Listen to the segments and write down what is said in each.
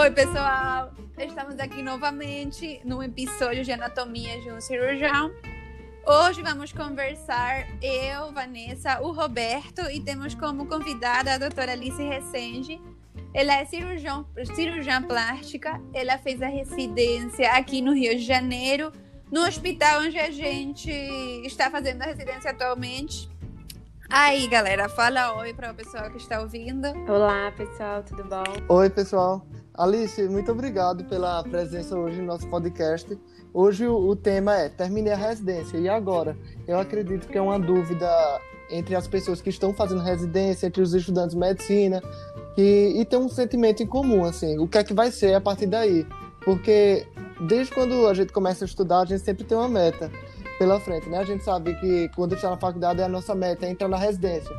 Oi, pessoal! Estamos aqui novamente no episódio de Anatomia de um Cirurgião. Hoje vamos conversar eu, Vanessa, o Roberto e temos como convidada a doutora Alice Resende. Ela é cirurgião, cirurgiã plástica, ela fez a residência aqui no Rio de Janeiro, no hospital onde a gente está fazendo a residência atualmente. Aí, galera, fala oi para o pessoal que está ouvindo. Olá, pessoal, tudo bom? Oi, pessoal. Alice, muito obrigado pela presença hoje no nosso podcast. Hoje o, tema é terminei a residência e agora? Eu acredito que é uma dúvida entre as pessoas que estão fazendo residência, entre os estudantes de medicina, que, e tem um sentimento em comum, assim, o que é que vai ser a partir daí? Porque desde quando a gente começa a estudar, a gente sempre tem uma meta pela frente, né? A gente sabe que quando está na faculdade, a nossa meta é entrar na residência.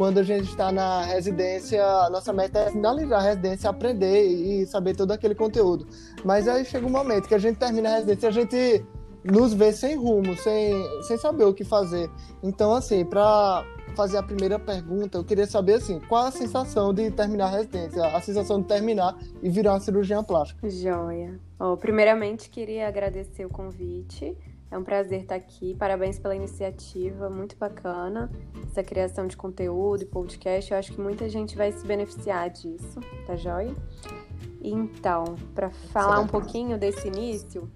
Quando a gente está na residência, a nossa meta é finalizar a residência, aprender e saber todo aquele conteúdo. Mas aí chega um momento que a gente termina a residência, a gente nos vê sem rumo, sem, sem saber o que fazer. Então, assim, para fazer a primeira pergunta, eu queria saber assim, qual a sensação de terminar a residência, a sensação de terminar e virar uma cirurgiã plástica. Joia. Oh, primeiramente, queria agradecer o convite. É um prazer estar aqui. Parabéns pela iniciativa, muito bacana. Essa criação de conteúdo e podcast. Eu acho que muita gente vai se beneficiar disso, tá joia? Então, para falar um pouquinho desse início,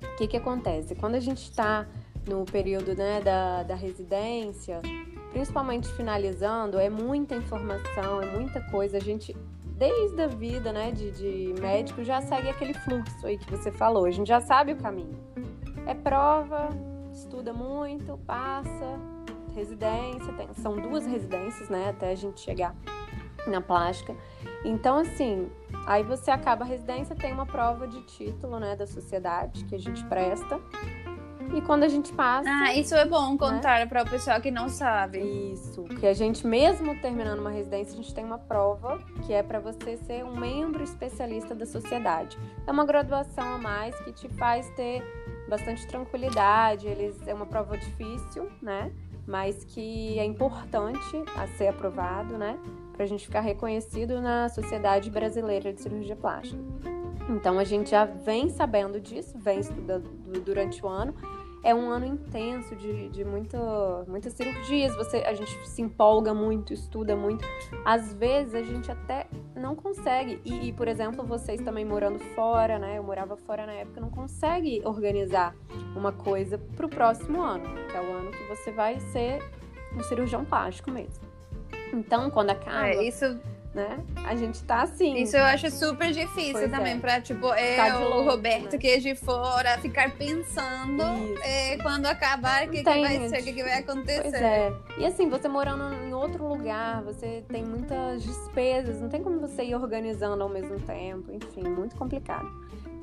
o que, que acontece? Quando a gente está no período né, da, da residência, principalmente finalizando, é muita informação, é muita coisa. A gente, desde a vida né, de, de médico, já segue aquele fluxo aí que você falou. A gente já sabe o caminho. É prova, estuda muito, passa, residência, tem, são duas residências, né, até a gente chegar na plástica. Então, assim, aí você acaba a residência, tem uma prova de título, né, da sociedade que a gente presta. E quando a gente passa. Ah, isso é bom contar né? para o pessoal que não sabe. Isso, que a gente, mesmo terminando uma residência, a gente tem uma prova que é para você ser um membro especialista da sociedade. É uma graduação a mais que te faz ter bastante tranquilidade. Eles é uma prova difícil, né? Mas que é importante a ser aprovado, né? Para a gente ficar reconhecido na Sociedade Brasileira de Cirurgia Plástica. Então a gente já vem sabendo disso, vem estudando durante o ano é um ano intenso de, de muito, muitas cirurgias. Você, a gente se empolga muito, estuda muito. Às vezes a gente até não consegue. E, e, por exemplo, vocês também morando fora, né? Eu morava fora na época, não consegue organizar uma coisa para o próximo ano, que é o ano que você vai ser um cirurgião plástico mesmo. Então, quando acaba. É, isso né? A gente tá assim. Isso eu acho super difícil pois também, é. pra, tipo, eu, o Roberto, né? que é de fora, ficar pensando é, quando acabar o que, que, vai ser, o que, que, vai acontecer. Pois é. E assim, você morando em outro lugar, você tem muitas despesas, não tem como você ir organizando ao mesmo tempo, enfim, muito complicado.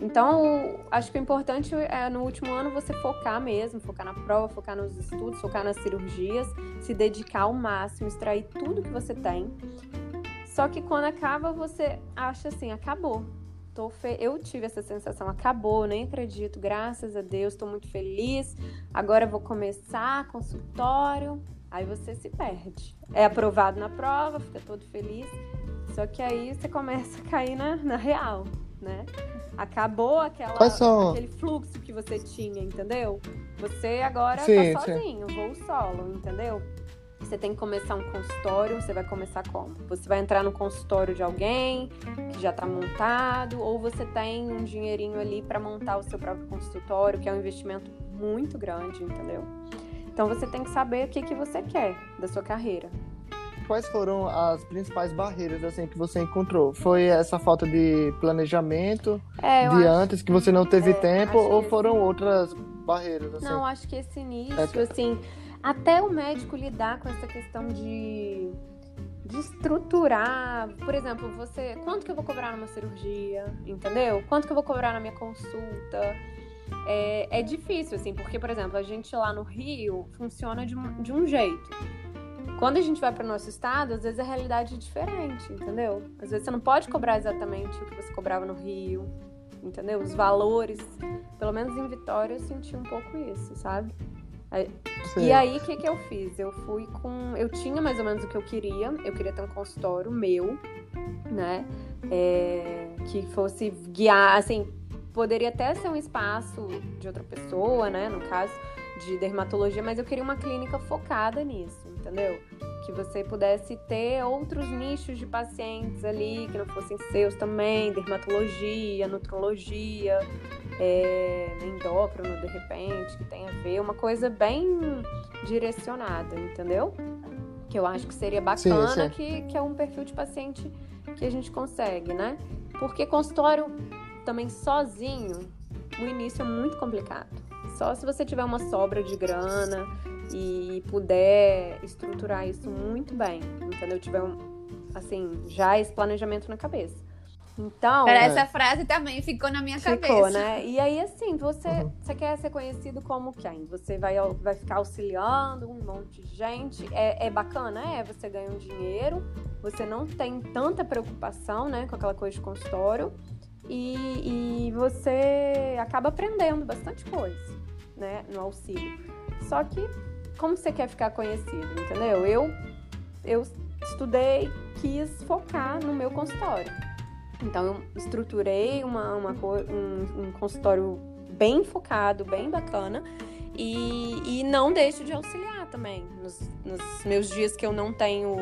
Então, acho que o importante é no último ano você focar mesmo, focar na prova, focar nos estudos, focar nas cirurgias, se dedicar ao máximo, extrair tudo que você tem só que quando acaba, você acha assim, acabou. Tô fe... Eu tive essa sensação, acabou, nem acredito, graças a Deus, estou muito feliz. Agora vou começar consultório. Aí você se perde. É aprovado na prova, fica todo feliz. Só que aí você começa a cair na, na real, né? Acabou aquela, aquele fluxo que você tinha, entendeu? Você agora sim, tá sozinho, sim. voo solo, entendeu? Você tem que começar um consultório, você vai começar como? Você vai entrar no consultório de alguém que já está montado, ou você tem um dinheirinho ali para montar o seu próprio consultório, que é um investimento muito grande, entendeu? Então você tem que saber o que, que você quer da sua carreira. Quais foram as principais barreiras assim que você encontrou? Foi essa falta de planejamento é, de antes que você não teve é, tempo ou foram esse... outras barreiras? Assim? Não, acho que esse início, é. assim, até o médico lidar com essa questão de, de estruturar, por exemplo, você, quanto que eu vou cobrar numa cirurgia, entendeu? Quanto que eu vou cobrar na minha consulta? É, é difícil, assim, porque, por exemplo, a gente lá no Rio funciona de, de um jeito. Quando a gente vai para o nosso estado, às vezes a realidade é diferente, entendeu? Às vezes você não pode cobrar exatamente o que você cobrava no Rio, entendeu? Os valores, pelo menos em Vitória eu senti um pouco isso, sabe? E aí, o que, que eu fiz? Eu fui com. Eu tinha mais ou menos o que eu queria. Eu queria ter um consultório meu, né? É... que fosse guiar, assim, poderia até ser um espaço de outra pessoa, né? No caso de dermatologia, mas eu queria uma clínica focada nisso, entendeu? Que você pudesse ter outros nichos de pacientes ali que não fossem seus também, dermatologia, nutrologia, é, endócrino de repente, que tem a ver, uma coisa bem direcionada, entendeu? Que eu acho que seria bacana, sim, sim. Que, que é um perfil de paciente que a gente consegue, né? Porque consultório também sozinho, o início é muito complicado. Só se você tiver uma sobra de grana e puder estruturar isso muito bem, entendeu? Tiver um, assim, já esse planejamento na cabeça. Então. Essa é. frase também ficou na minha ficou, cabeça. né? E aí, assim, você, uhum. você quer ser conhecido como quem? Você vai, vai ficar auxiliando um monte de gente. É, é bacana, é. Você ganha um dinheiro, você não tem tanta preocupação, né, com aquela coisa de consultório. E, e você acaba aprendendo bastante coisa, né, no auxílio. Só que, como você quer ficar conhecido, entendeu? Eu, eu estudei, quis focar no meu consultório. Então, eu estruturei uma, uma um, um consultório bem focado, bem bacana. E, e não deixo de auxiliar também. Nos, nos meus dias que eu não tenho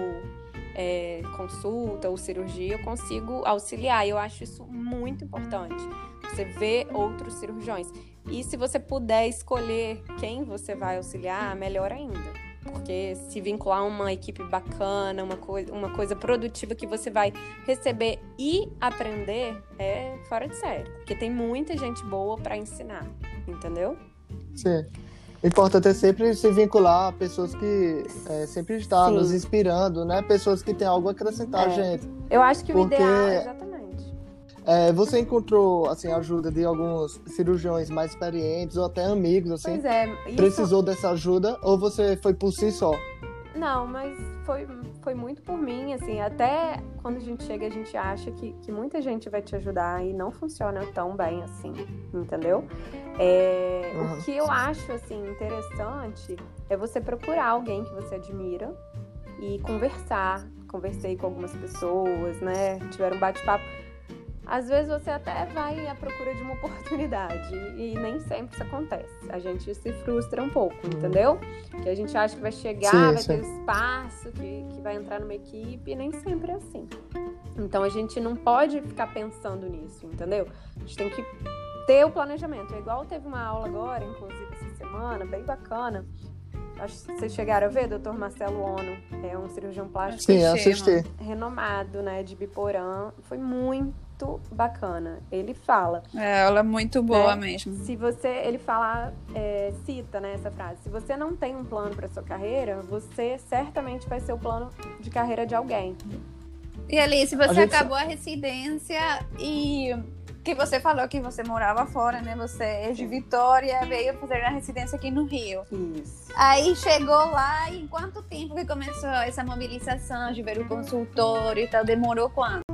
é, consulta ou cirurgia, eu consigo auxiliar. Eu acho isso muito importante. Você vê outros cirurgiões. E se você puder escolher quem você vai auxiliar, melhor ainda. Porque se vincular a uma equipe bacana, uma coisa, uma coisa produtiva que você vai receber e aprender é fora de série. Porque tem muita gente boa para ensinar, entendeu? Sim. O importante é sempre se vincular a pessoas que é, sempre estão nos inspirando, né? Pessoas que têm algo a acrescentar é. gente. Eu acho que Porque... o ideal, exatamente é, você encontrou assim ajuda de alguns cirurgiões mais experientes ou até amigos assim? Pois é. Isso... Precisou dessa ajuda ou você foi por si só? Não, mas foi, foi muito por mim, assim, até quando a gente chega a gente acha que, que muita gente vai te ajudar e não funciona tão bem assim, entendeu? É, uhum. O que eu acho, assim, interessante é você procurar alguém que você admira e conversar. Conversei com algumas pessoas, né? Tiveram um bate-papo às vezes você até vai à procura de uma oportunidade e nem sempre isso acontece. A gente se frustra um pouco, uhum. entendeu? Que a gente acha que vai chegar, sim, vai sim. ter espaço, que, que vai entrar numa equipe e nem sempre é assim. Então a gente não pode ficar pensando nisso, entendeu? A gente tem que ter o planejamento. É igual teve uma aula agora, inclusive essa semana, bem bacana. Acho que vocês chegaram a ver, doutor Marcelo Ono, é um cirurgião plástico Sim, assisti. renomado, né, de Biporã. Foi muito muito bacana. Ele fala. É, ela é muito boa né? mesmo. Se você, ele fala, é, cita né, essa frase. Se você não tem um plano para sua carreira, você certamente vai ser o plano de carreira de alguém. E ali, se você a acabou a residência e que você falou que você morava fora, né? Você é de Vitória, veio fazer a residência aqui no Rio. Isso. Aí chegou lá e em quanto tempo que começou essa mobilização de ver o consultório e tal? Demorou quanto?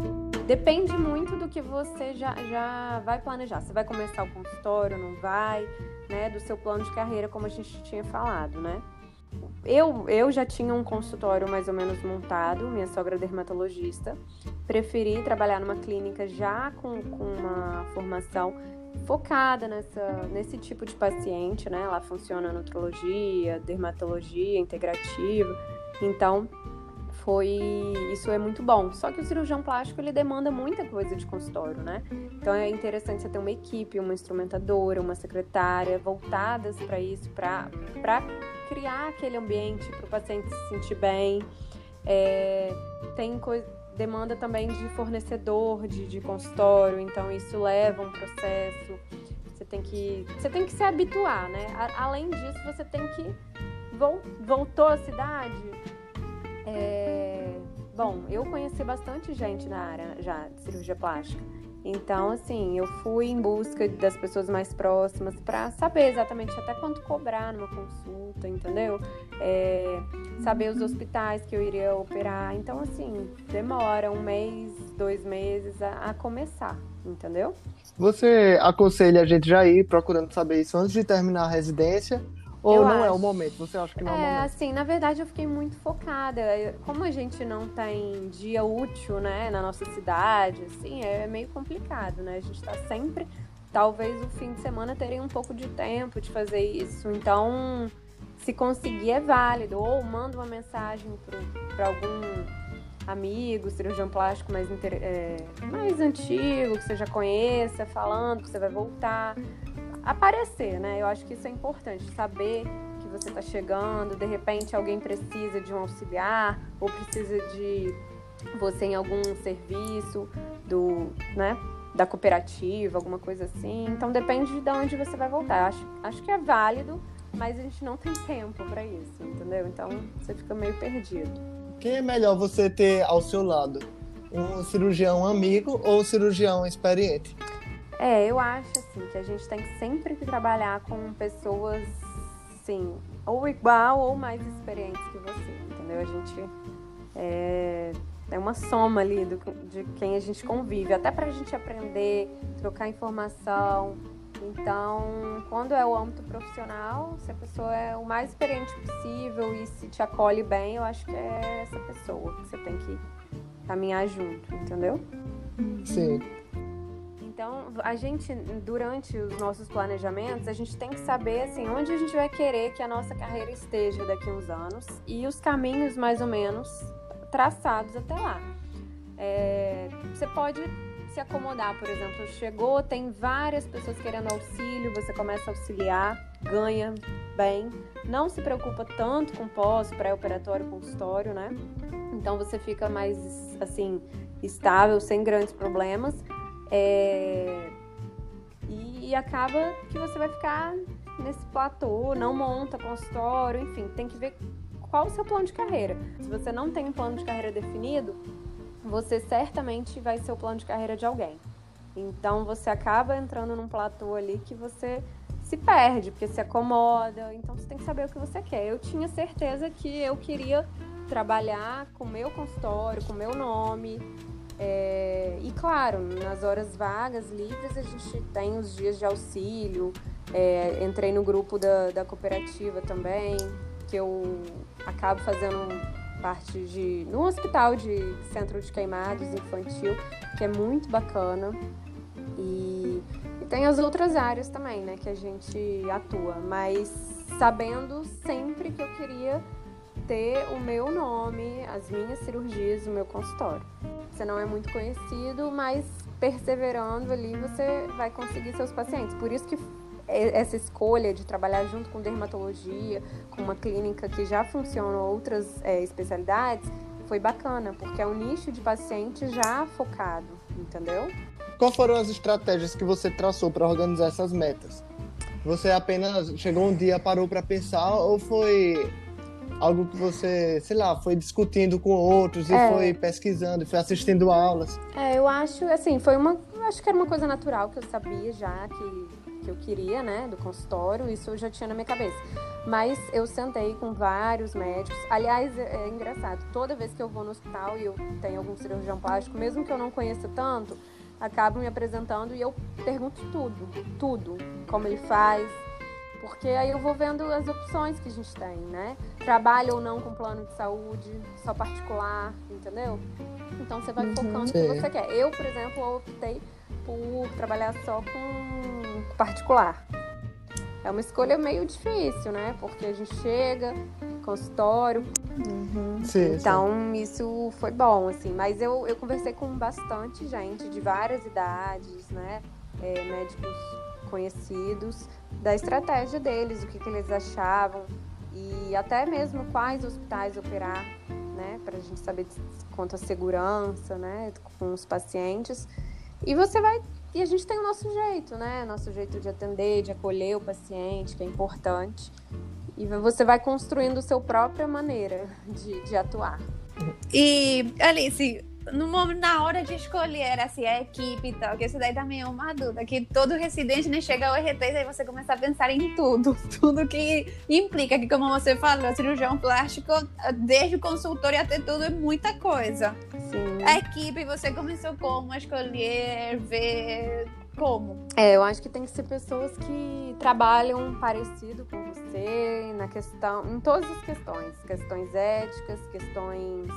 Depende muito do que você já, já vai planejar. Você vai começar o consultório, não vai, né? Do seu plano de carreira, como a gente tinha falado, né? Eu, eu já tinha um consultório mais ou menos montado, minha sogra é dermatologista. Preferi trabalhar numa clínica já com, com uma formação focada nessa, nesse tipo de paciente, né? Lá funciona nutrologia, dermatologia integrativa. Então, foi isso é muito bom. Só que o cirurgião plástico ele demanda muita coisa de consultório, né? Então é interessante você ter uma equipe, uma instrumentadora, uma secretária voltadas para isso, para para criar aquele ambiente para o paciente se sentir bem. É, tem coisa demanda também de fornecedor de, de consultório, então isso leva um processo. Você tem que você tem que se habituar, né? A, além disso, você tem que voltou à cidade é... Bom, eu conheci bastante gente na área já de cirurgia plástica. Então, assim, eu fui em busca das pessoas mais próximas para saber exatamente até quanto cobrar numa consulta, entendeu? É, saber os hospitais que eu iria operar. Então, assim, demora um mês, dois meses a, a começar, entendeu? Você aconselha a gente já ir procurando saber isso antes de terminar a residência? Ou Eu não é acho. o momento? Você acha que não é, o É, momento? assim, na verdade eu fiquei muito focada. Como a gente não tem dia útil, né, na nossa cidade, assim, é meio complicado, né? A gente tá sempre, talvez o fim de semana terem um pouco de tempo de fazer isso. Então, se conseguir é válido. Ou manda uma mensagem para algum amigo, cirurgião plástico mais, inter- é, mais antigo, que você já conheça, falando que você vai voltar. Aparecer, né? Eu acho que isso é importante, saber que você está chegando, de repente alguém precisa de um auxiliar ou precisa de você em algum serviço do, né, da cooperativa, alguma coisa assim. Então depende de onde você vai voltar. Acho, acho que é válido, mas a gente não tem tempo para isso, entendeu? Então você fica meio perdido. Quem é melhor você ter ao seu lado? Um cirurgião amigo ou um cirurgião experiente? É, eu acho assim que a gente tem sempre que trabalhar com pessoas, assim, ou igual ou mais experientes que você, entendeu? A gente é, é uma soma ali do, de quem a gente convive, até pra gente aprender, trocar informação. Então, quando é o âmbito profissional, se a pessoa é o mais experiente possível e se te acolhe bem, eu acho que é essa pessoa que você tem que caminhar junto, entendeu? Sim. Então, a gente, durante os nossos planejamentos, a gente tem que saber, assim, onde a gente vai querer que a nossa carreira esteja daqui a uns anos e os caminhos, mais ou menos, traçados até lá. É, você pode se acomodar, por exemplo, chegou, tem várias pessoas querendo auxílio, você começa a auxiliar, ganha bem, não se preocupa tanto com pós, pré-operatório, consultório, né? Então você fica mais, assim, estável, sem grandes problemas. É, E acaba que você vai ficar nesse platô, não monta consultório, enfim, tem que ver qual o seu plano de carreira. Se você não tem um plano de carreira definido, você certamente vai ser o plano de carreira de alguém. Então você acaba entrando num platô ali que você se perde, porque se acomoda. Então você tem que saber o que você quer. Eu tinha certeza que eu queria trabalhar com meu consultório, com meu nome. É, e claro, nas horas vagas, livres, a gente tem os dias de auxílio. É, entrei no grupo da, da cooperativa também, que eu acabo fazendo parte de. no hospital de centro de queimados infantil, que é muito bacana. E, e tem as outras áreas também, né, que a gente atua, mas sabendo sempre que eu queria ter o meu nome, as minhas cirurgias, o meu consultório. Você não é muito conhecido, mas perseverando ali você vai conseguir seus pacientes. Por isso que essa escolha de trabalhar junto com dermatologia, com uma clínica que já funciona outras é, especialidades, foi bacana, porque é um nicho de paciente já focado, entendeu? Quais foram as estratégias que você traçou para organizar essas metas? Você apenas chegou um dia, parou para pensar ou foi algo que você, sei lá, foi discutindo com outros e É. foi pesquisando, foi assistindo aulas? É, eu acho, assim, foi uma. eu Acho que era uma coisa natural que eu sabia já que, que eu queria, né, do consultório, isso eu já tinha na minha cabeça. Mas eu sentei com vários médicos. Aliás, é, é engraçado, toda vez que eu vou no hospital e eu tenho algum cirurgião plástico, mesmo que eu não conheça tanto, acabo me apresentando e eu pergunto tudo, tudo, como ele faz. Porque aí eu vou vendo as opções que a gente tem, né? Trabalha ou não com plano de saúde, só particular, entendeu? Então você vai Uhum. focando o que Sim. você quer. Eu, por exemplo, optei por trabalhar só com particular. É uma escolha meio difícil, né? Porque a gente chega, consultório, Sim, sim. então, isso foi bom, assim. Mas eu, eu conversei com bastante gente de várias idades, né? É, médicos conhecidos, da estratégia deles, o que, que eles achavam e até mesmo quais hospitais operar, né? Pra gente saber quanto à segurança, né? Com os pacientes. E você vai. E a gente tem o nosso jeito, né? Nosso jeito de atender, de acolher o paciente, que é importante. E você vai construindo a sua própria maneira de, de atuar. E, Alice, no momento, na hora de escolher assim, a equipe e tal, que isso daí também é uma dúvida, que todo residente né, chega ao R3 aí você começa a pensar em tudo, tudo que implica, que como você falou, cirurgião plástico, desde o consultório até tudo, é muita coisa. Sim. A equipe, você começou como a escolher, ver Como? É, eu acho que tem que ser pessoas que trabalham parecido com você na questão, em todas as questões, questões éticas, questões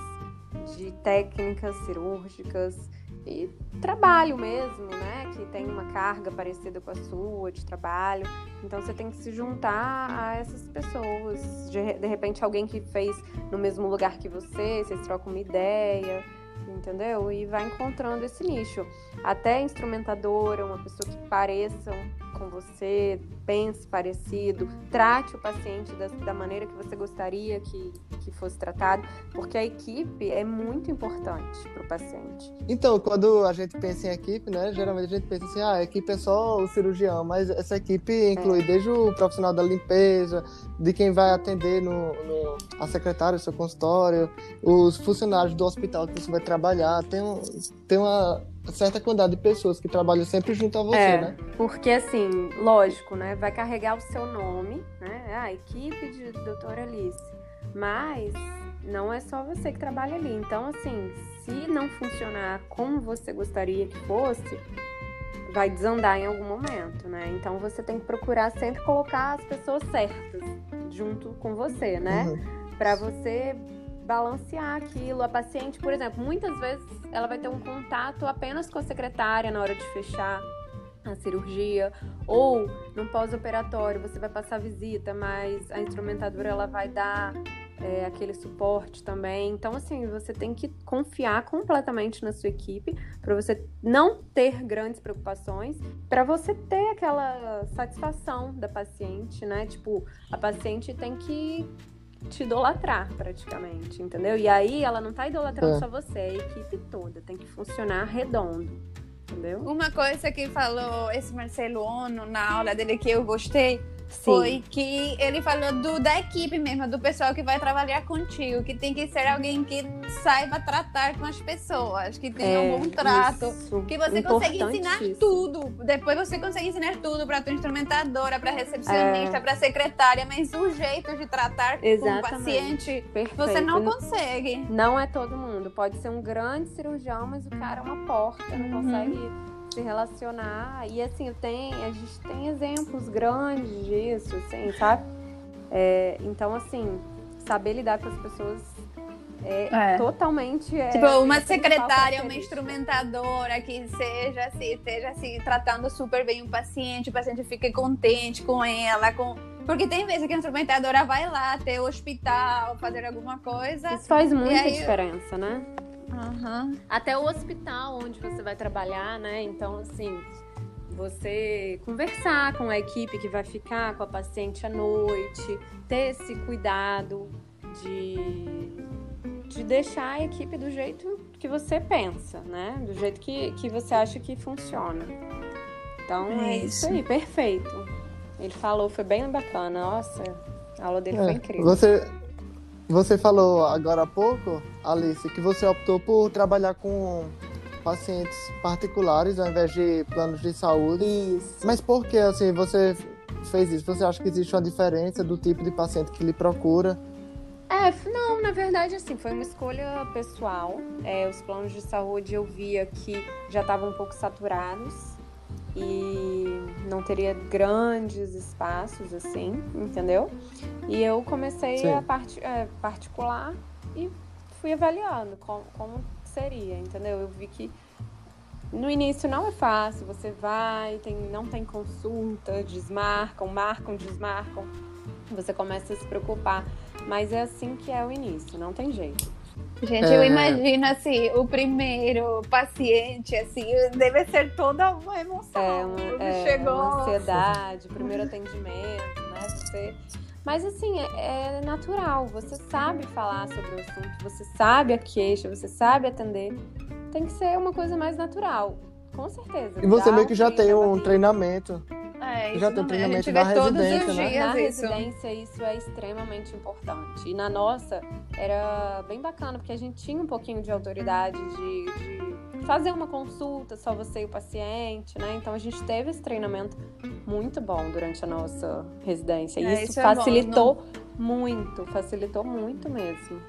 de técnicas cirúrgicas e trabalho mesmo, né? Que tem uma carga parecida com a sua de trabalho. Então você tem que se juntar a essas pessoas. De, de repente, alguém que fez no mesmo lugar que você, vocês trocam uma ideia, entendeu? E vai encontrando esse nicho. Até instrumentadora, uma pessoa que pareça com você, pense parecido, trate o paciente da, da maneira que você gostaria que, que fosse tratado, porque a equipe é muito importante para o paciente. Então, quando a gente pensa em equipe, né, geralmente a gente pensa assim, ah, a equipe é só o cirurgião, mas essa equipe inclui é. desde o profissional da limpeza, de quem vai atender no, no a secretária do seu consultório, os funcionários do hospital que você vai trabalhar, tem, um, tem uma certa quantidade de pessoas que trabalham sempre junto a você, é, né? Porque assim, lógico, né? Vai carregar o seu nome, né? A equipe de doutora Alice. Mas não é só você que trabalha ali. Então, assim, se não funcionar como você gostaria que fosse, vai desandar em algum momento, né? Então você tem que procurar sempre colocar as pessoas certas junto com você, né? Uhum. Para você balancear aquilo. A paciente, por exemplo, muitas vezes ela vai ter um contato apenas com a secretária na hora de fechar a cirurgia ou no pós-operatório você vai passar visita, mas a instrumentadora ela vai dar é, aquele suporte também. Então, assim, você tem que confiar completamente na sua equipe para você não ter grandes preocupações, para você ter aquela satisfação da paciente, né? Tipo, a paciente tem que te idolatrar praticamente, entendeu? E aí ela não tá idolatrando é. só você, é a equipe toda tem que funcionar redondo. Entendeu? Uma coisa que falou esse Marcelo Ono na aula dele que eu gostei Sim. foi que ele falou do, da equipe mesmo, do pessoal que vai trabalhar contigo, que tem que ser alguém que saiba tratar com as pessoas, que tenha é, um bom trato, isso. que você consegue ensinar tudo. Depois você consegue ensinar tudo para tua instrumentadora, para recepcionista, é. para secretária, mas o jeito de tratar Exatamente. com o paciente, Perfeito. você não consegue. Não é todo mundo. Pode ser um grande cirurgião, mas o cara é uma porta, não uhum. consegue se relacionar. E assim, tem, a gente tem exemplos grandes disso, assim, sabe? É, então, assim, saber lidar com as pessoas é, é. totalmente. É, tipo, uma secretária, uma instrumentadora que seja assim, esteja assim, tratando super bem o paciente, o paciente fique contente com ela, com. Porque tem vezes que a instrumentadora vai lá até o hospital fazer alguma coisa. Isso faz muita aí... diferença, né? Uhum. Até o hospital onde você vai trabalhar, né? Então, assim, você conversar com a equipe que vai ficar com a paciente à noite, ter esse cuidado de, de deixar a equipe do jeito que você pensa, né? Do jeito que, que você acha que funciona. Então, é, é isso. isso aí, perfeito. Ele falou, foi bem bacana. Nossa, a aula dele é, foi incrível. Você, você falou agora há pouco, Alice, que você optou por trabalhar com pacientes particulares ao invés de planos de saúde. Isso. Mas por que assim você fez isso? Você acha que existe uma diferença do tipo de paciente que lhe procura? É, não, na verdade, assim, foi uma escolha pessoal. É, os planos de saúde eu via que já estavam um pouco saturados e não teria grandes espaços assim, entendeu? E eu comecei Sim. a é, particular e fui avaliando como, como seria, entendeu? Eu vi que no início não é fácil, você vai, tem, não tem consulta, desmarcam, marcam, desmarcam, você começa a se preocupar. Mas é assim que é o início, não tem jeito. Gente, é... eu imagino assim, o primeiro paciente, assim, deve ser toda uma emoção. É, uma, é, chegou. uma ansiedade, primeiro atendimento, né? Você... Mas assim, é, é, natural, você sabe falar sobre o assunto, você sabe a queixa, você sabe atender. Tem que ser uma coisa mais natural, com certeza. E você meio que já tem um treinamento. É, já tem treinamento na residência, né? Na isso. residência isso é extremamente importante. E na nossa era bem bacana, porque a gente tinha um pouquinho de autoridade de, de fazer uma consulta, só você e o paciente, né? Então a gente teve esse treinamento muito bom durante a nossa residência. E é, isso, isso, facilitou é bom, muito, facilitou muito mesmo.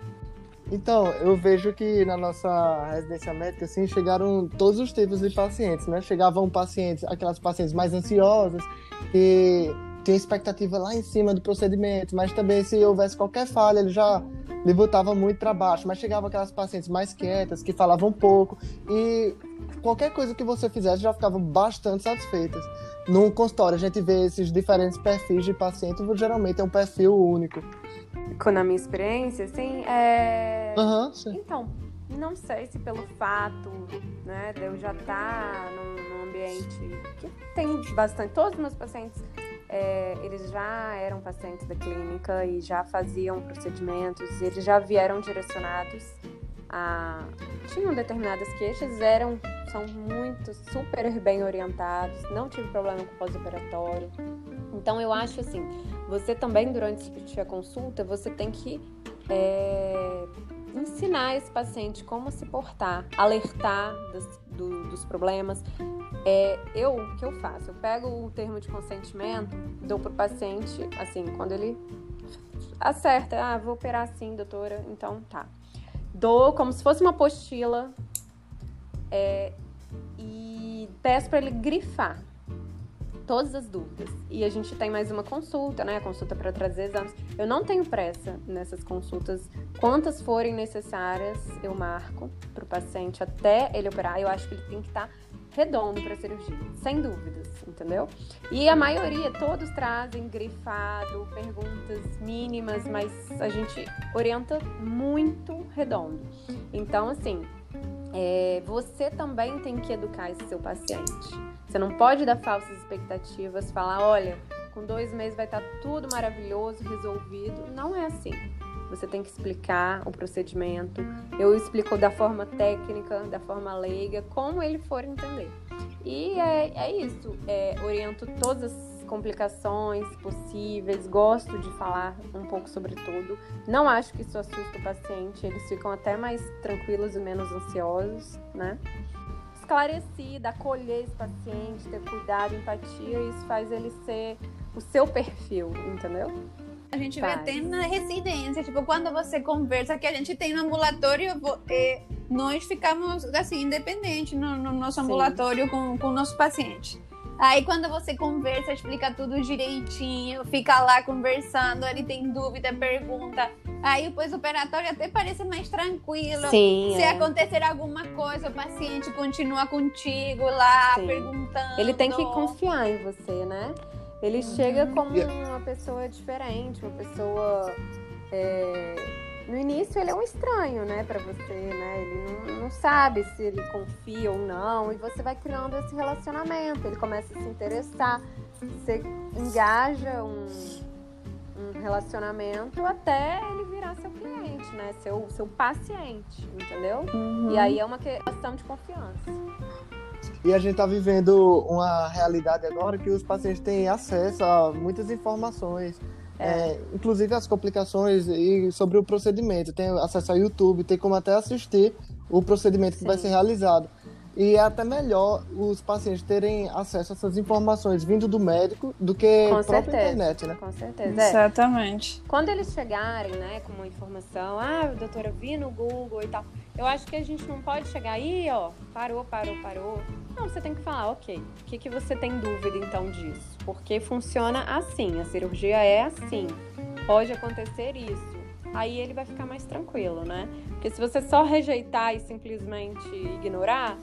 Então, eu vejo que na nossa residência médica, assim, chegaram todos os tipos de pacientes, né? Chegavam pacientes, aquelas pacientes mais ansiosas, que tinha expectativa lá em cima do procedimento, mas também se houvesse qualquer falha, ele já lhe botava muito para baixo. Mas chegava aquelas pacientes mais quietas, que falavam pouco, e qualquer coisa que você fizesse já ficavam bastante satisfeitas. No consultório, a gente vê esses diferentes perfis de paciente, geralmente é um perfil único na minha experiência, assim, é. Uhum, então, não sei se pelo fato, né, de eu já estar tá num, num, ambiente que tem bastante. Todos os meus pacientes, é, eles já eram pacientes da clínica e já faziam procedimentos, eles já vieram direcionados a. tinham determinadas queixas, eram. são muito, super bem orientados, não tive problema com pós-operatório. Então, eu acho assim você também, durante a consulta, você tem que é, ensinar esse paciente como se portar, alertar dos, do, dos problemas. É, eu, o que eu faço? Eu pego o termo de consentimento, dou para o paciente, assim, quando ele acerta, ah, vou operar assim, doutora, então tá. Dou como se fosse uma apostila é, e peço para ele grifar todas as dúvidas. E a gente tem mais uma consulta, né? A consulta para trazer exames. Eu não tenho pressa nessas consultas. Quantas forem necessárias, eu marco para o paciente até ele operar. Eu acho que ele tem que estar tá redondo para cirurgia, sem dúvidas, entendeu? E a maioria, todos trazem grifado, perguntas mínimas, mas a gente orienta muito redondo. Então, assim, é, você também tem que educar esse seu paciente. Você não pode dar falsas expectativas, falar, olha, com dois meses vai estar tudo maravilhoso, resolvido. Não é assim. Você tem que explicar o procedimento. Eu explico da forma técnica, da forma leiga, como ele for entender. E é, é isso. É, oriento todas as complicações possíveis, gosto de falar um pouco sobre tudo. Não acho que isso assusta o paciente, eles ficam até mais tranquilos e menos ansiosos, né? esclarecida, acolher esse paciente, ter cuidado, empatia, isso faz ele ser o seu perfil, entendeu? A gente faz. vê até na residência, tipo, quando você conversa, que a gente tem no ambulatório, nós ficamos, assim, independentes no, no nosso ambulatório com, com o nosso paciente. Aí quando você conversa, explica tudo direitinho, fica lá conversando, ele tem dúvida, pergunta. Aí o pós-operatório até parece mais tranquilo. Sim, Se é. acontecer alguma coisa, o paciente continua contigo lá, Sim. perguntando. Ele tem que confiar em você, né? Ele uhum. chega como uma pessoa diferente, uma pessoa. É no início ele é um estranho, né, para você, né? Ele não, não, sabe se ele confia ou não, e você vai criando esse relacionamento. Ele começa a se interessar, você engaja um, um relacionamento até ele virar seu cliente, né? Seu, seu paciente, entendeu? Uhum. E aí é uma questão de confiança. E a gente está vivendo uma realidade agora que os pacientes têm acesso a muitas informações é. É, inclusive as complicações e sobre o procedimento. Tem acesso ao YouTube, tem como até assistir o procedimento que Sim. vai ser realizado. E é até melhor os pacientes terem acesso a essas informações vindo do médico do que com a própria certeza. internet, né? Com certeza. É. Exatamente. Quando eles chegarem, né, com uma informação, ah, doutora, vi no Google e tal, eu acho que a gente não pode chegar aí, ó, parou, parou, parou. Não, você tem que falar, ok, o que, que você tem dúvida então disso? Porque funciona assim, a cirurgia é assim, pode acontecer isso. Aí ele vai ficar mais tranquilo, né? Porque se você só rejeitar e simplesmente ignorar,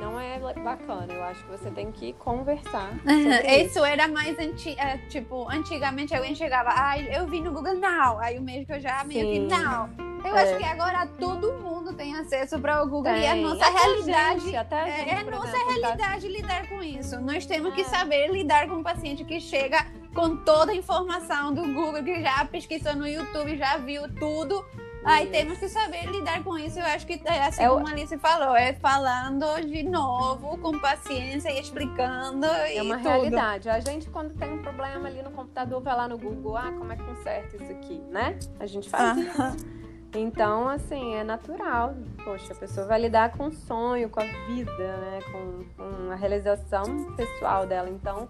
não é bacana. Eu acho que você tem que conversar. isso. isso era mais anti, é, tipo, antigamente alguém chegava, ah, eu vi no Google Now. Aí o médico já meio que não. Eu é. acho que agora todo mundo tem acesso para o Google tem. e a nossa até realidade gente, até gente, é, é a nossa exemplo, tá realidade tá... lidar com isso. Nós temos que é. saber lidar com um paciente que chega com toda a informação do Google, que já pesquisou no YouTube, já viu tudo Aí temos que saber lidar com isso. Eu acho que é assim é como a Alice falou, é falando de novo, com paciência e explicando. É uma tudo. realidade. A gente, quando tem um problema ali no computador, vai lá no Google, ah, como é que conserta isso aqui, né? A gente faz -huh. isso. Então, assim, é natural. Poxa, a pessoa vai lidar com o sonho, com a vida, né? Com, com, a realização pessoal dela. Então,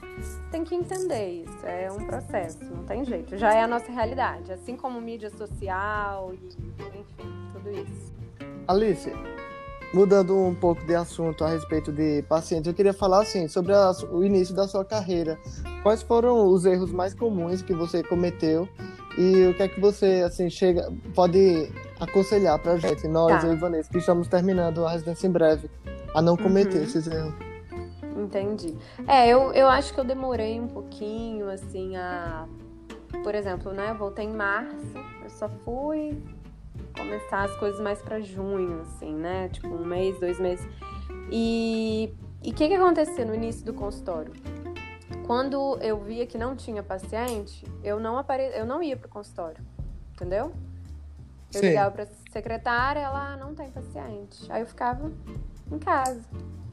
tem que entender isso. É um processo, não tem jeito. Já é a nossa realidade. Assim como mídia social e, enfim, tudo isso. Alice, mudando um pouco de assunto a respeito de pacientes, eu queria falar assim sobre a, o início da sua carreira. Quais foram os erros mais comuns que você cometeu e o que é que você assim chega pode aconselhar para gente, nós, Tá. eu e Vanessa, que estamos terminando a residência em breve, a não cometer Uhum. esses erros. Entendi. É, eu, eu acho que eu demorei um pouquinho, assim, a. Por exemplo, né? Eu voltei em março, eu só fui começar as coisas mais pra junho, assim, né? Tipo, um mês, dois meses. E o que, que acontecia no início do consultório? Quando eu via que não tinha paciente, eu não, apare... eu não ia pro consultório, entendeu? Eu Sim. ligava pra secretária, ela "Ah, não tem paciente. Aí eu ficava em casa,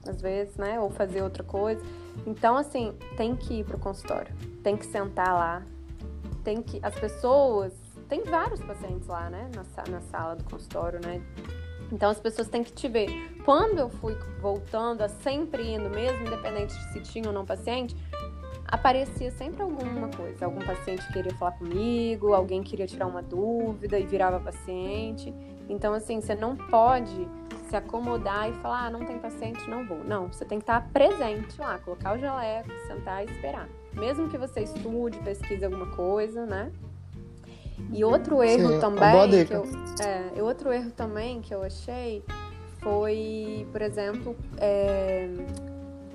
às vezes, né? Ou fazer outra coisa. Então, assim, tem que ir pro consultório. Tem que sentar lá. Tem que. As pessoas. Tem vários pacientes lá, né? Na, na sala do consultório, né? Então as pessoas têm que te ver. Quando eu fui voltando a sempre indo mesmo, independente de se tinha ou não paciente, aparecia sempre alguma coisa. Algum paciente queria falar comigo, alguém queria tirar uma dúvida e virava paciente. Então, assim, você não pode se acomodar e falar, ah, não tem paciente, não vou. Não, você tem que estar presente lá, colocar o jaleco, sentar e esperar. Mesmo que você estude, pesquise alguma coisa, né? E outro erro Sim, uma também que eu, é, outro erro também que eu achei foi, por exemplo, é,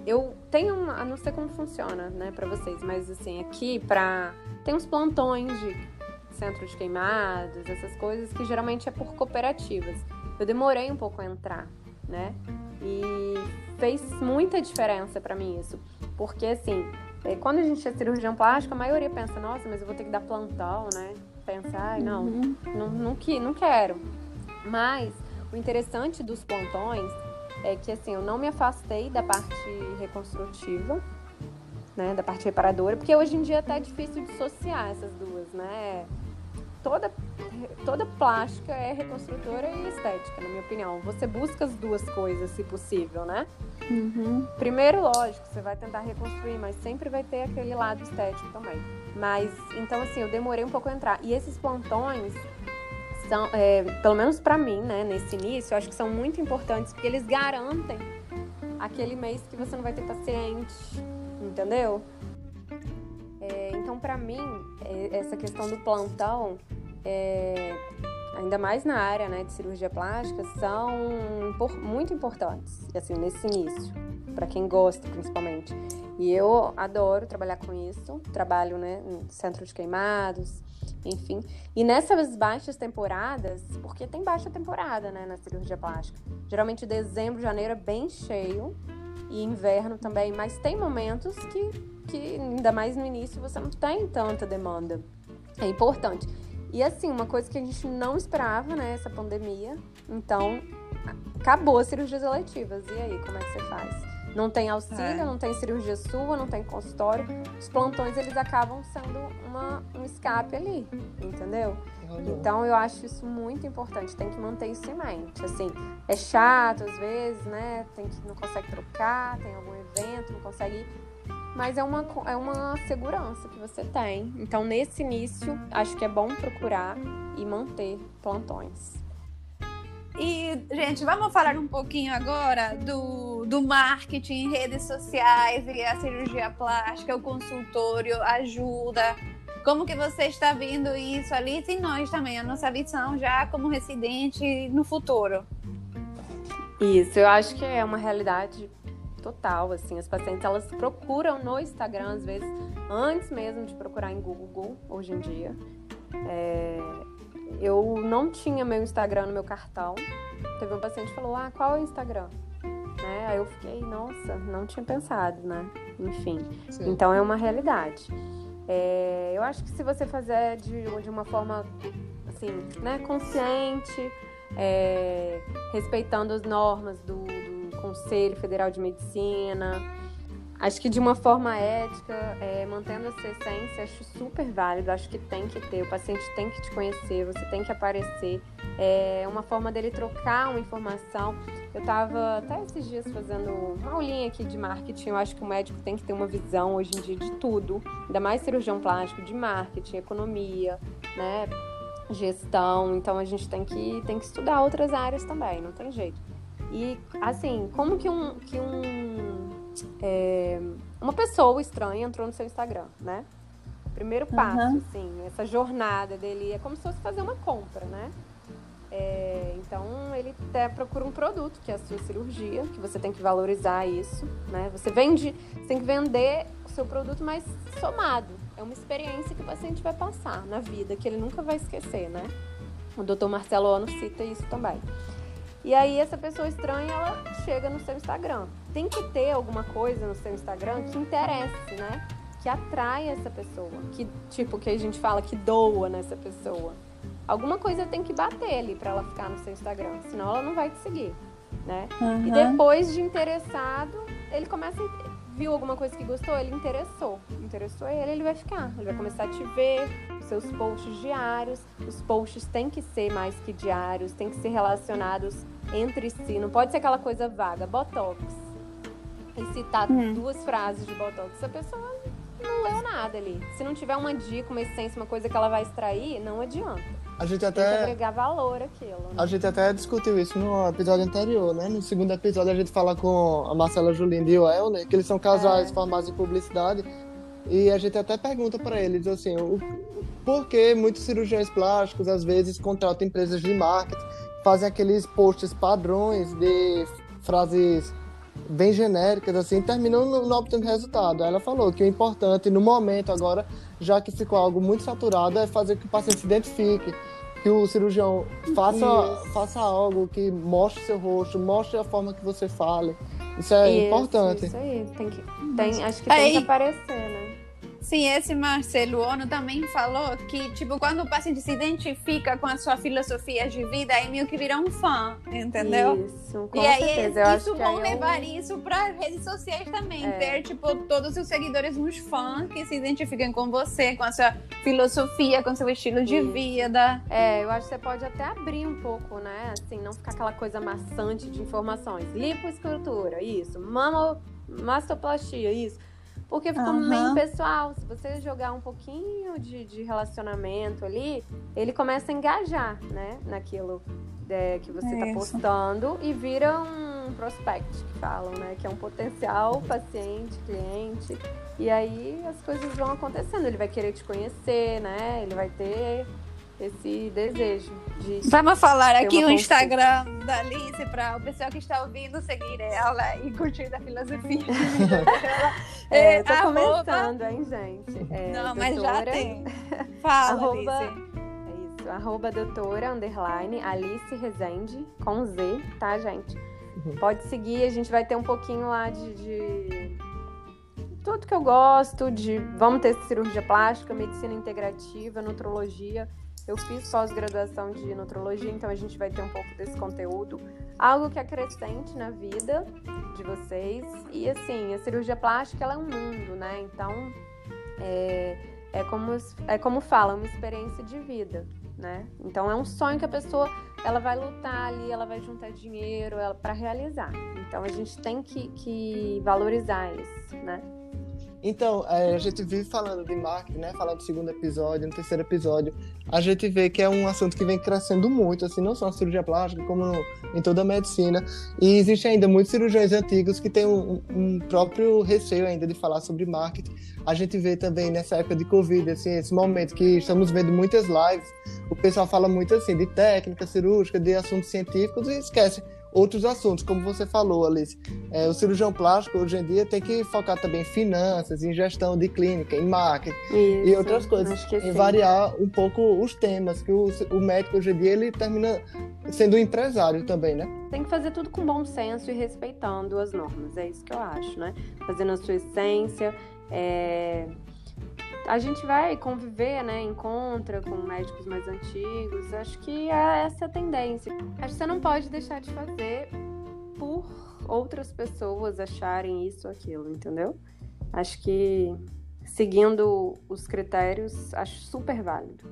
eu tenho uma, não sei como funciona, né, para vocês, mas assim, aqui pra tem uns plantões de centro de queimados, essas coisas que geralmente é por cooperativas. Eu demorei um pouco a entrar, né? E fez muita diferença pra mim isso, porque assim, é, quando a gente é cirurgião plástico, a maioria pensa, nossa, mas eu vou ter que dar plantão, né? Pensa, ai, não, não, não, que- não quero. Mas o interessante dos plantões é que assim, eu não me afastei da parte reconstrutiva, né, da parte reparadora, porque hoje em dia até é difícil dissociar essas duas, né? Toda, toda plástica é reconstrutora e estética, na minha opinião. Você busca as duas coisas, se possível, né? Uhum. Primeiro, lógico, você vai tentar reconstruir, mas sempre vai ter aquele lado estético também. Mas, então, assim, eu demorei um pouco a entrar. E esses plantões são, é, pelo menos pra mim, né, nesse início, eu acho que são muito importantes, porque eles garantem aquele mês que você não vai ter paciente, entendeu? É, então, pra mim, é, essa questão do plantão, é, ainda mais na área né, de cirurgia plástica, são muito importantes, assim, nesse início, para quem gosta, principalmente. E eu adoro trabalhar com isso, trabalho né, no centro de queimados, enfim. E nessas baixas temporadas, porque tem baixa temporada né, na cirurgia plástica, geralmente dezembro, janeiro é bem cheio, e inverno também, mas tem momentos que, que, ainda mais no início, você não tem tanta demanda. É importante. E assim, uma coisa que a gente não esperava, né, essa pandemia. Então, acabou as cirurgias eletivas. E aí, como é que você faz? Não tem auxílio, É. não tem cirurgia sua, não tem consultório. Os plantões, eles acabam sendo uma, um escape ali, entendeu? Então eu acho isso muito importante, tem que manter isso em mente. Assim, é chato às vezes, né? Tem que não consegue trocar, tem algum evento, não consegue ir. Mas é uma, é uma segurança que você tem. Então, nesse início, acho que é bom procurar e manter plantões. E, gente, vamos falar um pouquinho agora do, do marketing, redes sociais e a cirurgia plástica, o consultório, ajuda. Como que você está vendo isso, Alice, e nós também, a nossa visão já como residente no futuro? Isso, eu acho que é uma realidade total, assim, as pacientes elas procuram no Instagram às vezes antes mesmo de procurar em Google hoje em dia. É, eu não tinha meu Instagram no meu cartão. Teve um paciente que falou: "Ah, qual é o Instagram?" Né? Aí eu fiquei, nossa, não tinha pensado, né? Enfim. Sim. Então é uma realidade. É, eu acho que se você fizer de, de uma forma assim, né, consciente, é, respeitando as normas do, do Conselho Federal de Medicina, acho que de uma forma ética, é, mantendo essa essência, acho super válido. Acho que tem que ter, o paciente tem que te conhecer, você tem que aparecer. É uma forma dele trocar uma informação. Eu estava até esses dias fazendo uma aulinha aqui de marketing. Eu acho que o médico tem que ter uma visão hoje em dia de tudo, ainda mais cirurgião plástico, de marketing, economia, né? gestão. Então a gente tem que, tem que estudar outras áreas também, não tem jeito. E assim, como que um. Que um é, uma pessoa estranha entrou no seu Instagram, né? Primeiro passo, uhum. assim, essa jornada dele é como se fosse fazer uma compra, né? É, então ele até procura um produto, que é a sua cirurgia, que você tem que valorizar isso, né? Você vende, você tem que vender o seu produto mais somado. É uma experiência que o paciente vai passar na vida, que ele nunca vai esquecer, né? O doutor Marcelo Ono cita isso também. E aí essa pessoa estranha, ela chega no seu Instagram. Tem que ter alguma coisa no seu Instagram que interesse, né? Que atrai essa pessoa, que tipo que a gente fala que doa nessa pessoa. Alguma coisa tem que bater ali para ela ficar no seu Instagram, senão ela não vai te seguir, né? Uhum. E depois de interessado, ele começa viu alguma coisa que gostou, ele interessou, interessou ele, ele vai ficar, ele vai começar a te ver, os seus posts diários, os posts têm que ser mais que diários, têm que ser relacionados entre si, não pode ser aquela coisa vaga, botox. E citar hum. duas frases de botox, a pessoa não leu nada ali. Se não tiver uma dica, uma essência, uma coisa que ela vai extrair, não adianta. A gente até. Tem que agregar valor aquilo. Né? A gente até discutiu isso no episódio anterior, né? No segundo episódio a gente fala com a Marcela Julinda e o Elner, que eles são casais é. formados em publicidade. E a gente até pergunta para eles assim, o, por que muitos cirurgiões plásticos às vezes contratam empresas de marketing, fazem aqueles posts padrões de frases bem genéricas, assim, terminam no, no obtendo resultado. Ela falou que o importante no momento agora, já que ficou algo muito saturado, é fazer que o paciente se identifique, que o cirurgião faça, faça algo que mostre seu rosto, mostre a forma que você fale. Isso é isso, importante. Isso aí, tem que, tem, acho que tem que aparecer, né? Sim, esse Marcelo Ono também falou que, tipo, quando o paciente se identifica com a sua filosofia de vida, aí meio que vira um fã, entendeu? Isso, com e aí, certeza. Eu isso vão é levar isso para redes sociais também. É. Ter, tipo, todos os seguidores uns fãs que se identificam com você, com a sua filosofia, com seu estilo de isso. vida. É, eu acho que você pode até abrir um pouco, né? Assim, não ficar aquela coisa maçante de informações. Lipoescultura, isso. Mamo, mastoplastia, isso porque ficou uhum. meio pessoal. Se você jogar um pouquinho de, de relacionamento ali, ele começa a engajar, né? Naquilo é, que você está postando e vira um prospect, que falam, né? Que é um potencial paciente, cliente. E aí as coisas vão acontecendo. Ele vai querer te conhecer, né? Ele vai ter esse desejo de. Vamos falar aqui o Instagram da Alice para o pessoal que está ouvindo seguir ela e curtir a filosofia. é, é, tô arroba... começando, hein, gente? É, Não, doutora... mas já tem. Fala, arroba... Alice. É isso, arroba doutora, underline, Alice Rezende, com Z, tá, gente? Uhum. Pode seguir, a gente vai ter um pouquinho lá de... de tudo que eu gosto de vamos ter cirurgia plástica, medicina integrativa, nutrologia. Eu fiz pós-graduação de nutrologia, então a gente vai ter um pouco desse conteúdo. Algo que acrescente na vida de vocês. E assim, a cirurgia plástica ela é um mundo, né? Então é, é, como, é como fala, uma experiência de vida. Né? Então é um sonho que a pessoa ela vai lutar ali, ela vai juntar dinheiro para realizar. Então a gente tem que, que valorizar isso, né? Então, é, a gente vive falando de marketing, né? Falando do segundo episódio, no terceiro episódio. A gente vê que é um assunto que vem crescendo muito, assim, não só na cirurgia plástica, como no, em toda a medicina. E existe ainda muitos cirurgiões antigos que têm um, um, próprio receio ainda de falar sobre marketing. A gente vê também nessa época de Covid, assim, esse momento que estamos vendo muitas lives, o pessoal fala muito assim de técnica cirúrgica, de assuntos científicos e esquece outros assuntos, como você falou, Alice. É, o cirurgião plástico hoje em dia tem que focar também em finanças, em gestão de clínica, em marketing Isso, e outras coisas. E variar um pouco os temas, que o, o médico hoje em dia ele termina sendo um empresário também, né? Tem que fazer tudo com bom senso e respeitando as normas, é isso que eu acho, né? Fazendo a sua essência, é a gente vai conviver, né? Encontra com médicos mais antigos. Acho que é essa a tendência. Acho que você não pode deixar de fazer por outras pessoas acharem isso ou aquilo, entendeu? Acho que seguindo os critérios, acho super válido.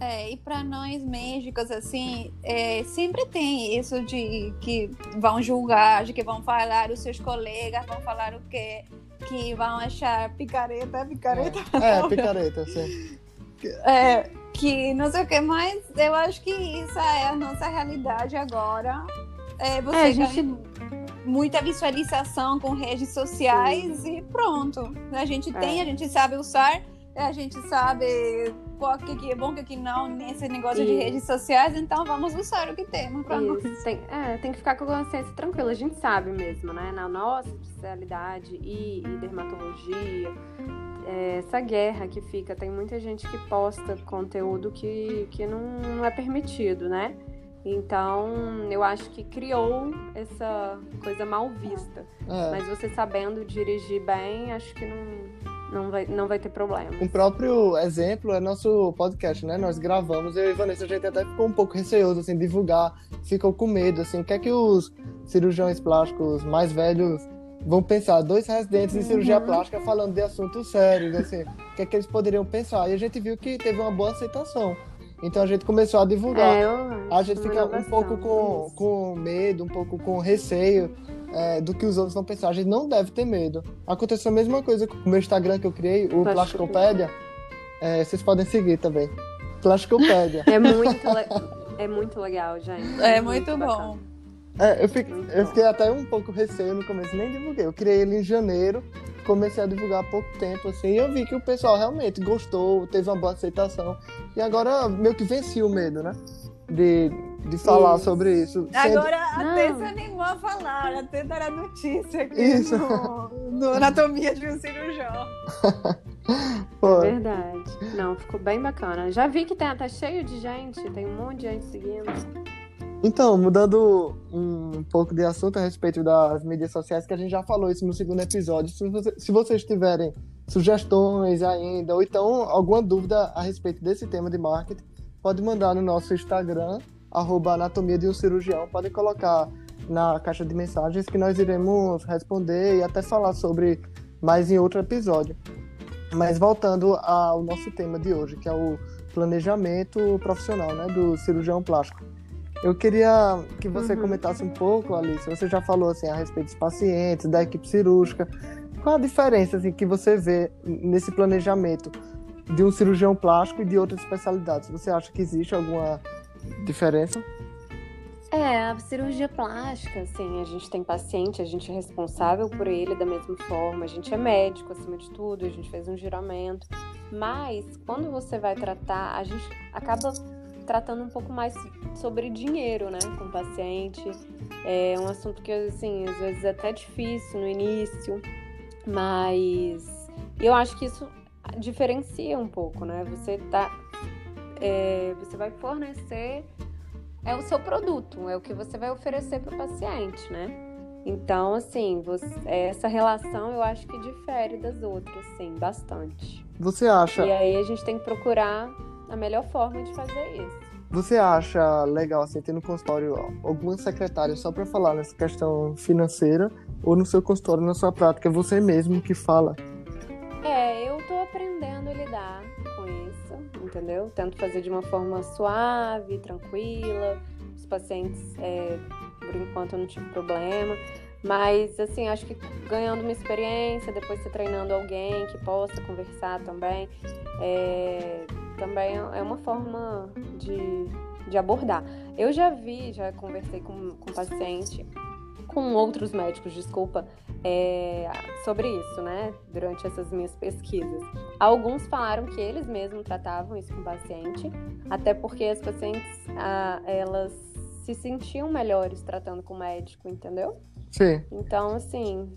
É, e para nós médicos, assim, é, sempre tem isso de que vão julgar, de que vão falar, os seus colegas vão falar o quê que vão achar picareta, picareta. É, é picareta, sim. É, que não sei o que, mas eu acho que isso é a nossa realidade agora. É, você É, gente- muita visualização com redes sociais e pronto. A gente tem, É. a gente sabe usar, a gente sabe qual que, é bom, o que, não nesse negócio de redes sociais, então vamos usar o que temos pra nós. Tem, é, tem que ficar com a consciência tranquila. A gente sabe mesmo, né? Na nossa especialidade e, e dermatologia, é, essa guerra que fica, tem muita gente que posta conteúdo que, que não, não é permitido, né? Então, eu acho que criou essa coisa mal vista. É. Mas você sabendo dirigir bem, acho que não, não, vai, não vai ter problema. Um próprio exemplo é nosso podcast, né? Nós gravamos, eu e Vanessa, a gente até ficou um pouco receoso, assim, divulgar, ficou com medo, assim, o que é que os cirurgiões plásticos mais velhos vão pensar? Dois residentes em cirurgia Uhum. plástica falando de assuntos sérios, assim, o que é que eles poderiam pensar? E a gente viu que teve uma boa aceitação. Então a gente começou a divulgar. É, eu A gente fica um pouco com, com medo, um pouco com receio é, do que os outros vão pensar. A gente não deve ter medo. Aconteceu a mesma coisa com o meu Instagram que eu criei, o Plasticopédia. É, vocês podem seguir também. Plasticopédia. É muito, é muito legal, gente. É muito bacana. bom. É, eu, fiquei, Muito eu fiquei até um pouco receio no começo, nem divulguei. Eu criei ele em janeiro, comecei a divulgar há pouco tempo, assim, e eu vi que o pessoal realmente gostou, teve uma boa aceitação. E agora meio que venci o medo, né? De, de falar Isso. sobre isso. Sendo- Agora a Não. Tê se animou a falar, a Tê dará notícia aqui Isso. no, no Anatomia de um Cirurgião. Pô, Verdade. Não, ficou bem bacana. Já vi que tá, tá cheio de gente, tem um monte de gente seguindo. Então, mudando um pouco de assunto a respeito das mídias sociais, que a gente já falou isso no segundo episódio. Se, você- se vocês tiverem sugestões ainda, ou então alguma dúvida a respeito desse tema de marketing, pode mandar no nosso Instagram, arroba anatomia de um cirurgião. Pode colocar na caixa de mensagens que nós iremos responder e até falar sobre mais em outro episódio. Mas voltando ao nosso tema de hoje, que é o planejamento profissional né, do cirurgião plástico. Eu queria que você Uhum. comentasse um pouco, Alice. Você já falou assim a respeito dos pacientes, da equipe cirúrgica. Qual a diferença assim, que você vê nesse planejamento de um cirurgião plástico e de outras especialidades? Você acha que existe alguma diferença? É, a cirurgia plástica, assim, a gente tem paciente, a gente é responsável por ele da mesma forma, a gente é médico acima de tudo, a gente fez um giramento. Mas quando você vai tratar, a gente acaba tratando um pouco mais sobre dinheiro, né, com o paciente. É um assunto que, assim, às vezes é até difícil no início, mas eu acho que isso diferencia um pouco, né? Você tá. É, você vai fornecer é o seu produto, é o que você vai oferecer para o paciente, né? Então, assim, você- essa relação eu acho que difere das outras, sim, bastante. Você acha, E aí a gente tem que procurar a melhor forma de fazer isso. você acha legal assim ter no consultório alguma secretária só para falar nessa questão financeira ou no seu consultório, na sua prática, é você mesmo que fala? É, eu tô aprendendo a lidar entendeu? Tento fazer de uma forma suave, tranquila. Os pacientes, é, por enquanto, eu não tive problema. Mas, assim, acho que ganhando uma experiência, depois você treinando alguém que possa conversar também, é, também é uma forma de, de abordar. Eu já vi, já conversei com, com paciente, com outros médicos, desculpa, é, sobre isso, né? Durante essas minhas pesquisas. Alguns falaram que eles mesmos tratavam isso com o paciente, até porque as pacientes, ah, elas se sentiam melhores tratando com o médico, entendeu? Sim. Então, assim.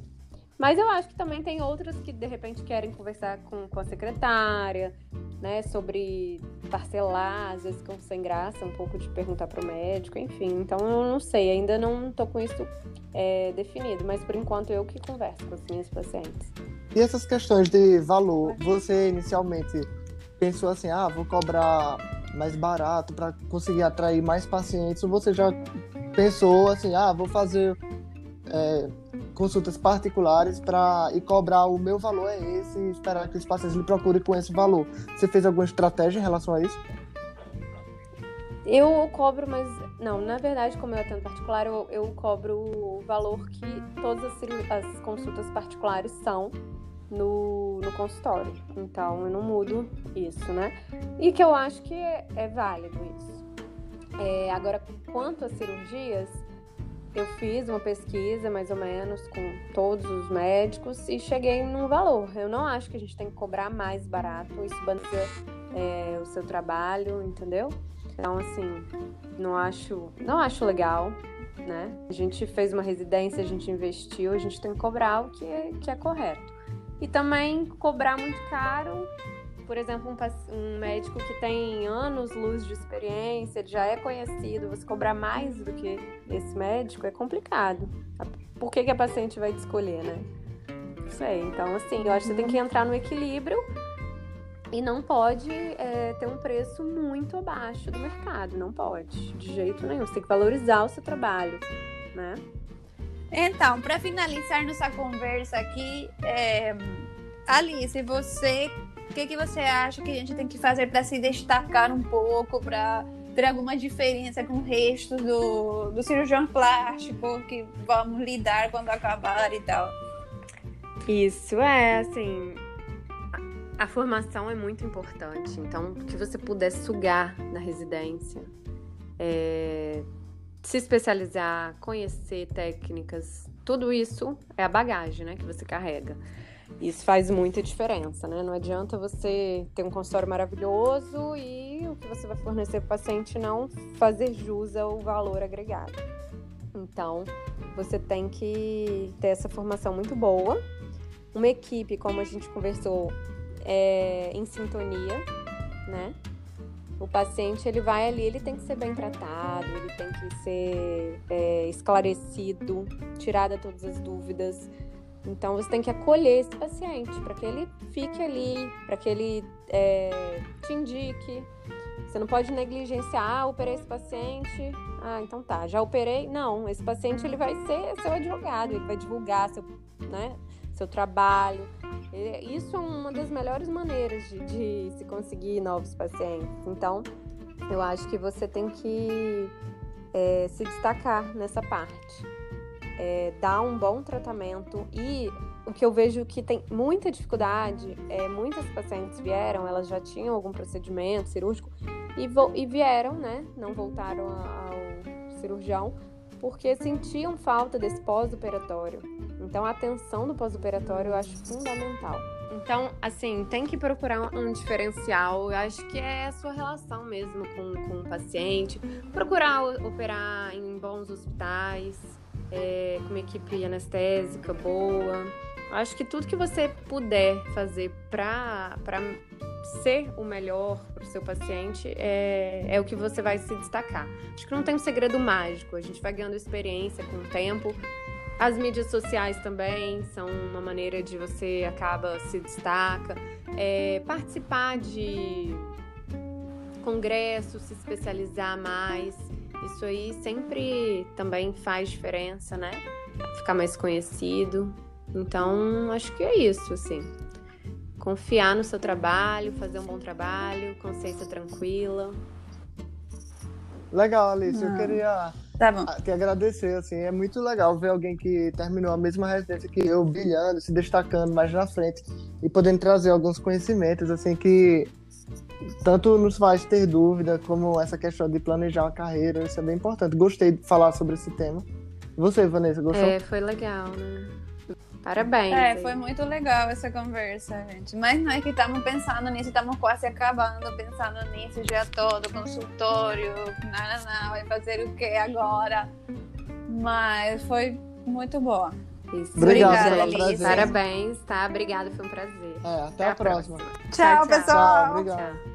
Mas eu acho que também tem outras que de repente querem conversar com, com a secretária, né? Sobre parcelar, às vezes ficam sem graça um pouco de perguntar pro médico, enfim. Então eu não sei, ainda não tô com isso é, definido, mas por enquanto eu que converso com as minhas pacientes. E essas questões de valor, você inicialmente pensou assim, ah, vou cobrar mais barato para conseguir atrair mais pacientes, ou você já pensou assim, ah, vou fazer é, consultas particulares para e cobrar o meu valor é esse e esperar que os pacientes lhe procurem com esse valor. Você fez alguma estratégia em relação a isso? Eu cobro, mas. Não, na verdade, como eu atendo particular, eu, eu cobro o valor que todas as, as consultas particulares são. no, no consultório. Então eu não mudo isso, né? E que eu acho que é, é válido isso. É, agora, quanto às cirurgias, eu fiz uma pesquisa mais ou menos com todos os médicos e cheguei num valor. Eu não acho que a gente tem que cobrar mais barato, isso banaliza é, o seu trabalho, entendeu? Então, assim, não acho, não acho legal, né? A gente fez uma residência, a gente investiu, a gente tem que cobrar o que é, que é correto. E também cobrar muito caro, por exemplo, um, um médico que tem anos luz de experiência, ele já é conhecido, você cobrar mais do que esse médico é complicado. Por que, que a paciente vai te escolher, né? Não sei. Então, assim, eu acho que você tem que entrar no equilíbrio e não pode é, ter um preço muito abaixo do mercado, não pode, de jeito nenhum. Você tem que valorizar o seu trabalho, né? Então, para finalizar nossa conversa aqui, é... Alice, você, o que, que você acha que a gente tem que fazer para se destacar um pouco, para ter alguma diferença com o resto do, do cirurgião plástico que vamos lidar quando acabar e tal? Isso é, assim, a formação é muito importante, então que você puder sugar na residência, é, se especializar, conhecer técnicas, tudo isso é a bagagem, né, que você carrega. Isso faz muita diferença, né? Não adianta você ter um consultório maravilhoso e o que você vai fornecer para o paciente não fazer jus ao valor agregado. Então, você tem que ter essa formação muito boa. Uma equipe, como a gente conversou, é, em sintonia, né? O paciente ele vai ali, ele tem que ser bem tratado, ele tem que ser é, esclarecido, tirada todas as dúvidas. Então você tem que acolher esse paciente para que ele fique ali, para que ele é, te indique. Você não pode negligenciar, ah, operei esse paciente, ah, então tá, já operei. Não, esse paciente ele vai ser seu advogado, ele vai divulgar seu, né, seu trabalho, isso é uma das melhores maneiras de, de se conseguir novos pacientes. Então, eu acho que você tem que é, se destacar nessa parte. É, dar um bom tratamento e o que eu vejo que tem muita dificuldade é muitas pacientes vieram, elas já tinham algum procedimento cirúrgico e, e vieram, né? Não voltaram ao cirurgião porque sentiam falta desse pós-operatório. Então, a atenção do pós-operatório eu acho fundamental. Então, assim, tem que procurar um diferencial. Eu acho que é a sua relação mesmo com, com o paciente. Procurar operar em bons hospitais, é, com uma equipe anestésica boa. Acho que tudo que você puder fazer para ser o melhor para o seu paciente é, é o que você vai se destacar. Acho que não tem um segredo mágico, a gente vai ganhando experiência com o tempo. As mídias sociais também são uma maneira de você acaba se destaca. É, participar de congressos, se especializar mais, isso aí sempre também faz diferença, né? Ficar mais conhecido. Então, acho que é isso, assim confiar no seu trabalho, fazer um bom trabalho, consciência tranquila. Legal, Alice. Eu queria tá te agradecer. Assim, é muito legal ver alguém que terminou a mesma residência que eu, brilhando, se destacando mais na frente e podendo trazer alguns conhecimentos assim que tanto nos faz ter dúvida como essa questão de planejar uma carreira. Isso é bem importante. Gostei de falar sobre esse tema. Você, Vanessa, gostou? É, foi legal, né? Parabéns. É, aí. foi muito legal essa conversa, gente. Mas não é que estamos pensando nisso, estamos quase acabando pensando nisso o dia todo, consultório, não, não, não, vai fazer o que agora? Mas foi muito boa. Isso. Obrigado, Obrigada, Parabéns, tá? Obrigada, foi um prazer. É, até, até a, próxima. próxima. Tchau, tchau, pessoal. Tchau, obrigado. Tchau.